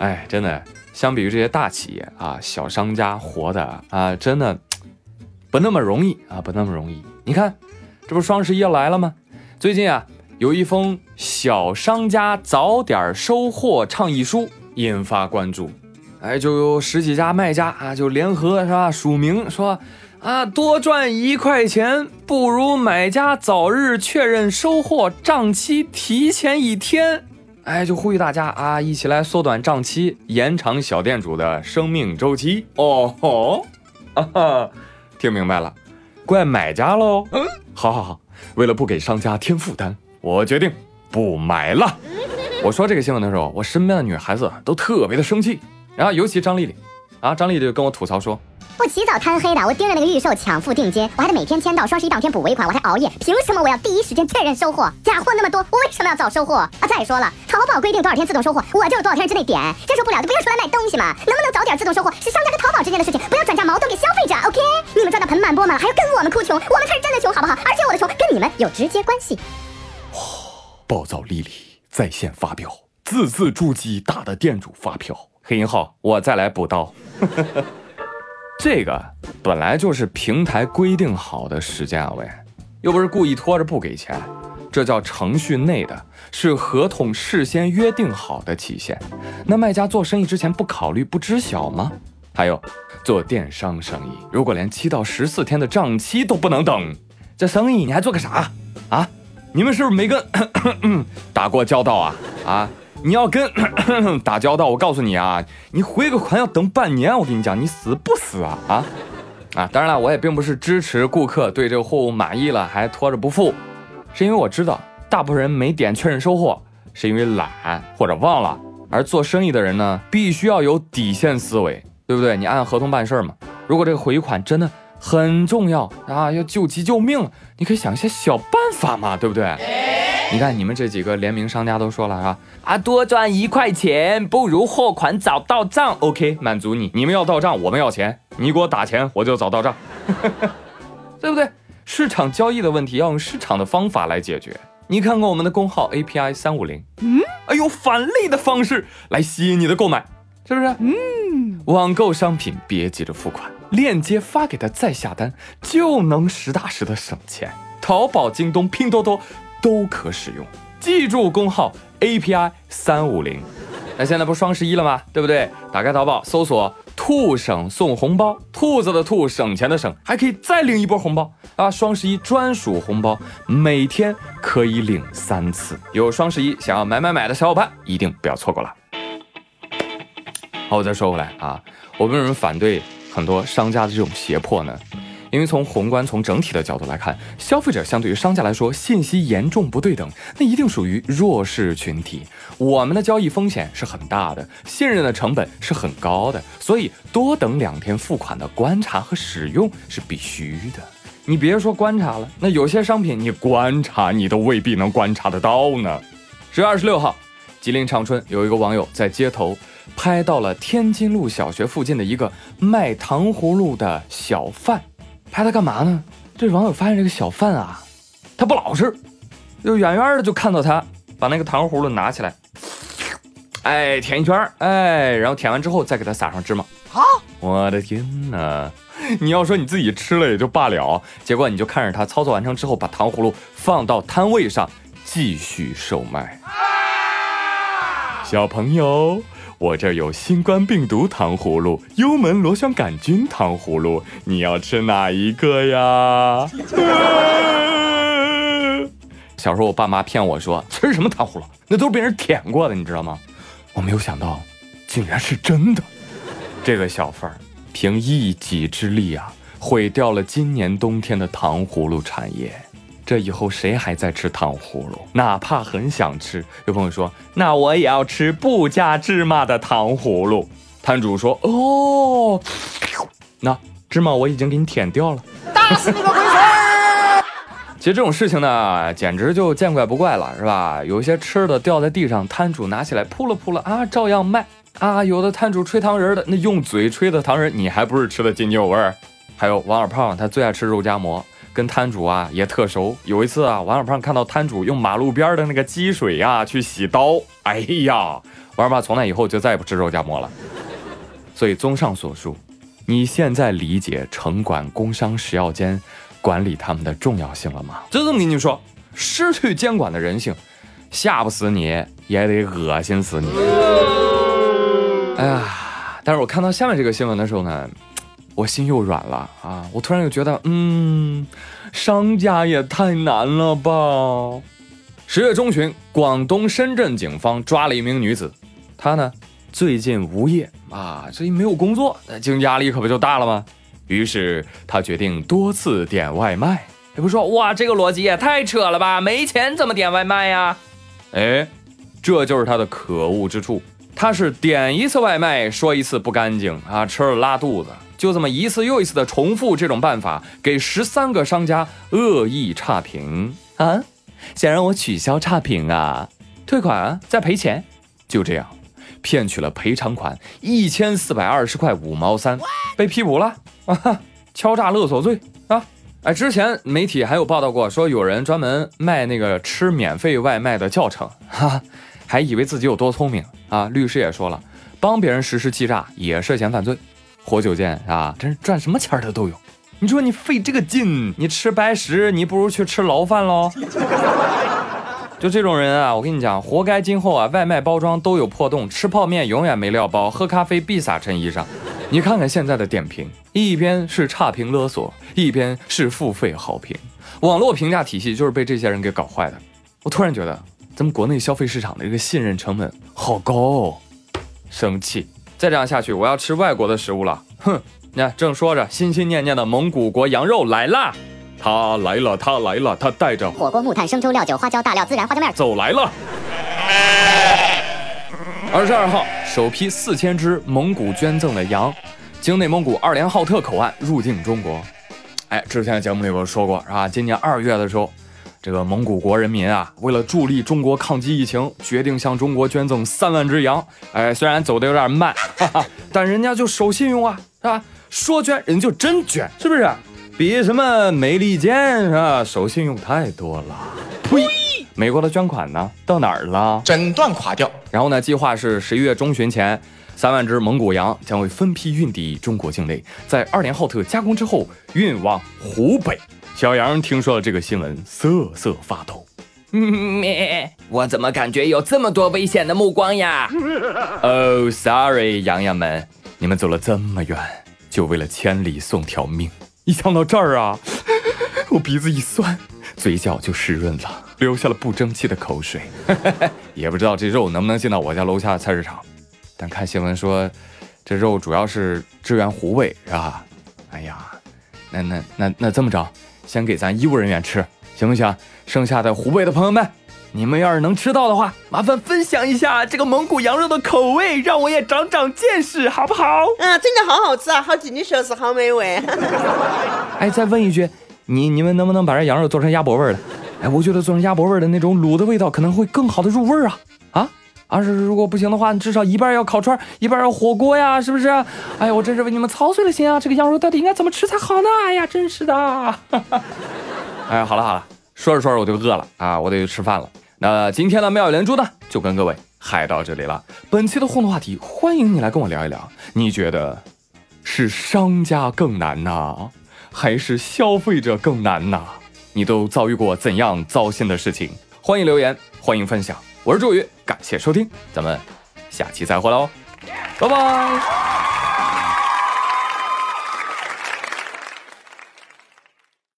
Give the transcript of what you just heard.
哎，真的，相比于这些大企业啊，小商家活的啊，真的不那么容易啊，不那么容易。你看，这不双十一要来了吗？最近啊，有一封小商家早点收货倡议书引发关注。哎，就有十几家卖家啊，就联合是吧？署名说啊，多赚一块钱不如买家早日确认收货账期提前一天。哎，就呼吁大家啊，一起来缩短账期，延长小店主的生命周期。哦吼，啊哈，听明白了，怪买家喽。嗯，好好好，为了不给商家添负担，我决定不买了。我说这个新闻的时候，我身边的女孩子都特别的生气，然后尤其张丽丽，啊，张丽丽就跟我吐槽说。我起早贪黑的，我盯着那个预售抢付定金，我还得每天签到，双十一当天补尾款，我还熬夜，凭什么我要第一时间确认收货？假货那么多，我为什么要早收货啊？再说了，淘宝规定多少天自动收货，我就是多少天之内点，接受不了就不要出来卖东西嘛。能不能早点自动收货，是商家跟淘宝之间的事情，不要转嫁矛盾给消费者。OK，你们赚的盆满钵满，还要跟我们哭穷，我们才是真的穷，好不好？而且我的穷跟你们有直接关系。哇！暴躁丽丽在线发飙，字字珠玑打的店主发票。黑银号，我再来补刀。这个本来就是平台规定好的时间啊，喂，又不是故意拖着不给钱，这叫程序内的，是合同事先约定好的期限。那卖家做生意之前不考虑不知晓吗？还有做电商生意，如果连七到十四天的账期都不能等，这生意你还做个啥啊？你们是不是没跟 打过交道啊？啊？你要跟 打交道，我告诉你啊，你回个款要等半年，我跟你讲，你死不死啊啊啊！当然了，我也并不是支持顾客对这个货物满意了还拖着不付，是因为我知道大部分人没点确认收货，是因为懒或者忘了。而做生意的人呢，必须要有底线思维，对不对？你按合同办事儿嘛。如果这个回款真的很重要啊，要救急救命了，你可以想一些小办法嘛，对不对？你看，你们这几个联名商家都说了啊啊，多赚一块钱不如货款早到账。OK，满足你。你们要到账，我们要钱。你给我打钱，我就早到账，对不对？市场交易的问题要用市场的方法来解决。你看看我们的工号 API 三五零，嗯，用返利的方式来吸引你的购买，是不是？嗯，网购商品别急着付款，链接发给他再下单，就能实打实的省钱。淘宝、京东、拼多多。都可使用，记住工号 API 三五零。那现在不双十一了吗？对不对？打开淘宝搜索“兔省送红包”，兔子的兔，省钱的省，还可以再领一波红包啊！双十一专属红包，每天可以领三次。有双十一想要买买买的小伙伴，一定不要错过了。好，我再说回来啊，我为什么反对很多商家的这种胁迫呢？因为从宏观、从整体的角度来看，消费者相对于商家来说，信息严重不对等，那一定属于弱势群体。我们的交易风险是很大的，信任的成本是很高的，所以多等两天付款的观察和使用是必须的。你别说观察了，那有些商品你观察你都未必能观察得到呢。十月二十六号，吉林长春有一个网友在街头拍到了天津路小学附近的一个卖糖葫芦的小贩。拍他干嘛呢？这网友发现这个小贩啊，他不老实，就远远的就看到他把那个糖葫芦拿起来，哎，舔一圈，哎，然后舔完之后再给他撒上芝麻。好，我的天哪！你要说你自己吃了也就罢了，结果你就看着他操作完成之后，把糖葫芦放到摊位上继续售卖。小朋友。我这有新冠病毒糖葫芦、幽门螺旋杆菌糖葫芦，你要吃哪一个呀？小时候我爸妈骗我说吃什么糖葫芦，那都是被人舔过的，你知道吗？我没有想到，竟然是真的。这个小贩儿凭一己之力啊，毁掉了今年冬天的糖葫芦产业。这以后谁还在吃糖葫芦？哪怕很想吃，有朋友说：“那我也要吃不加芝麻的糖葫芦。”摊主说：“哦，那芝麻我已经给你舔掉了。”打死你个龟孙！其实这种事情呢，简直就见怪不怪了，是吧？有一些吃的掉在地上，摊主拿起来扑了扑了啊，照样卖啊。有的摊主吹糖人的，那用嘴吹的糖人，你还不是吃的津津有味？还有王二胖，他最爱吃肉夹馍。跟摊主啊也特熟。有一次啊，王小胖看到摊主用马路边的那个积水呀去洗刀，哎呀，王小胖从那以后就再也不吃肉夹馍了。所以综上所述，你现在理解城管、工商、食药监管理他们的重要性了吗？就这么跟你说，失去监管的人性，吓不死你也得恶心死你。哎呀，但是我看到下面这个新闻的时候呢。我心又软了啊！我突然又觉得，嗯，商家也太难了吧。十月中旬，广东深圳警方抓了一名女子，她呢最近无业啊，所以没有工作，那经济压力可不就大了吗？于是她决定多次点外卖。也不说哇，这个逻辑也太扯了吧？没钱怎么点外卖呀？哎，这就是她的可恶之处。她是点一次外卖说一次不干净啊，吃了拉肚子。就这么一次又一次的重复这种办法，给十三个商家恶意差评啊！想让我取消差评啊？退款啊？再赔钱？就这样，骗取了赔偿款一千四百二十块五毛三，被批捕了啊！敲诈勒索罪啊！哎，之前媒体还有报道过，说有人专门卖那个吃免费外卖的教程，哈，还以为自己有多聪明啊！律师也说了，帮别人实施欺诈也涉嫌犯罪。活久见啊，真是赚什么钱的都有。你说你费这个劲，你吃白食，你不如去吃牢饭喽。就这种人啊，我跟你讲，活该今后啊，外卖包装都有破洞，吃泡面永远没料包，喝咖啡必洒衬衣上。你看看现在的点评，一边是差评勒索，一边是付费好评，网络评价体系就是被这些人给搞坏的。我突然觉得，咱们国内消费市场的这个信任成本好高，哦，生气。再这样下去，我要吃外国的食物了。哼，你看，正说着，心心念念的蒙古国羊肉来啦！他来了，他来了，他带着火锅、木炭、生抽、料酒、花椒、大料、孜然、花椒面走来了。二十二号，首批四千只蒙古捐赠的羊，经内蒙古二连浩特口岸入境中国。哎，之前的节目里我说过，是吧？今年二月的时候。这个蒙古国人民啊，为了助力中国抗击疫情，决定向中国捐赠三万只羊。哎，虽然走的有点慢，哈哈，但人家就守信用啊，是吧？说捐人就真捐，是不是？比什么美利坚是吧？守信用太多了。呸！美国的捐款呢？到哪儿了？整段垮掉。然后呢？计划是十一月中旬前，三万只蒙古羊将会分批运抵中国境内，在二连浩特加工之后运往湖北。小杨听说了这个新闻，瑟瑟发抖。咩？我怎么感觉有这么多危险的目光呀？哦，sorry，羊羊们，你们走了这么远，就为了千里送条命。一想到这儿啊，我鼻子一酸，嘴角就湿润了，流下了不争气的口水。也不知道这肉能不能进到我家楼下的菜市场，但看新闻说，这肉主要是支援湖北，是吧？哎呀，那那那那这么着。先给咱医务人员吃，行不行？剩下的湖北的朋友们，你们要是能吃到的话，麻烦分享一下这个蒙古羊肉的口味，让我也长长见识，好不好？啊，真的好好吃啊，好听你说是好美味。哎，再问一句，你你们能不能把这羊肉做成鸭脖味的？哎，我觉得做成鸭脖味的那种卤的味道可能会更好的入味啊。啊？啊是，如果不行的话，你至少一半要烤串，一半要火锅呀，是不是？哎呀，我真是为你们操碎了心啊！这个羊肉到底应该怎么吃才好呢？哎呀，真是的。哎，好了好了，说着说着我就饿了啊，我得去吃饭了。那今天的妙语连珠呢，就跟各位嗨到这里了。本期的互动话题，欢迎你来跟我聊一聊，你觉得是商家更难呢，还是消费者更难呢？你都遭遇过怎样糟心的事情？欢迎留言，欢迎分享。我是朱宇，感谢收听，咱们下期再会喽，拜拜。